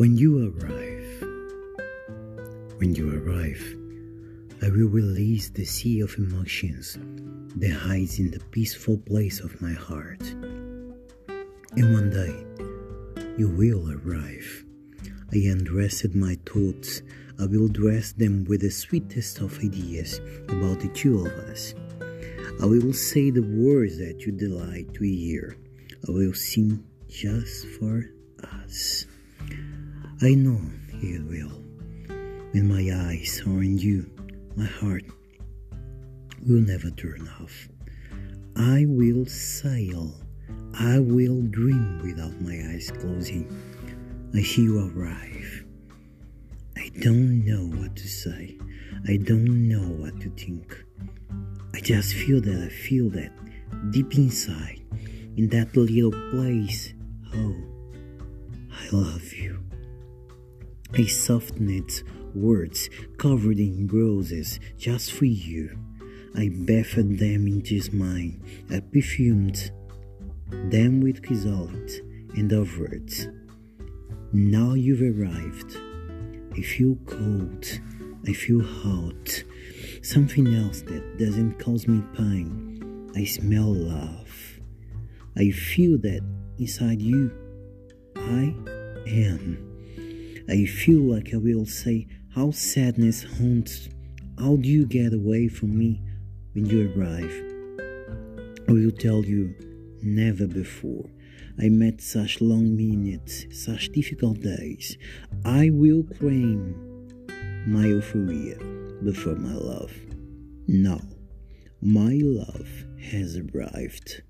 When you arrive, when you arrive, I will release the sea of emotions that hides in the peaceful place of my heart. And one day, you will arrive. I undressed my thoughts. I will dress them with the sweetest of ideas about the two of us. I will say the words that you delight to hear. I will sing just for us. I know you will. When my eyes are on you, my heart will never turn off. I will sail. I will dream without my eyes closing. I see you arrive. I don't know what to say. I don't know what to think. I just feel that I feel that deep inside, in that little place. Oh, I love you. I softened words covered in roses just for you. I bathed them into mine. I perfumed them with chrysolite and of words. Now you've arrived. I feel cold. I feel hot. Something else that doesn't cause me pain. I smell love. I feel that inside you, I am. I feel like I will say how sadness haunts. How do you get away from me when you arrive? I will tell you, never before. I met such long minutes, such difficult days. I will claim my euphoria before my love. Now, my love has arrived.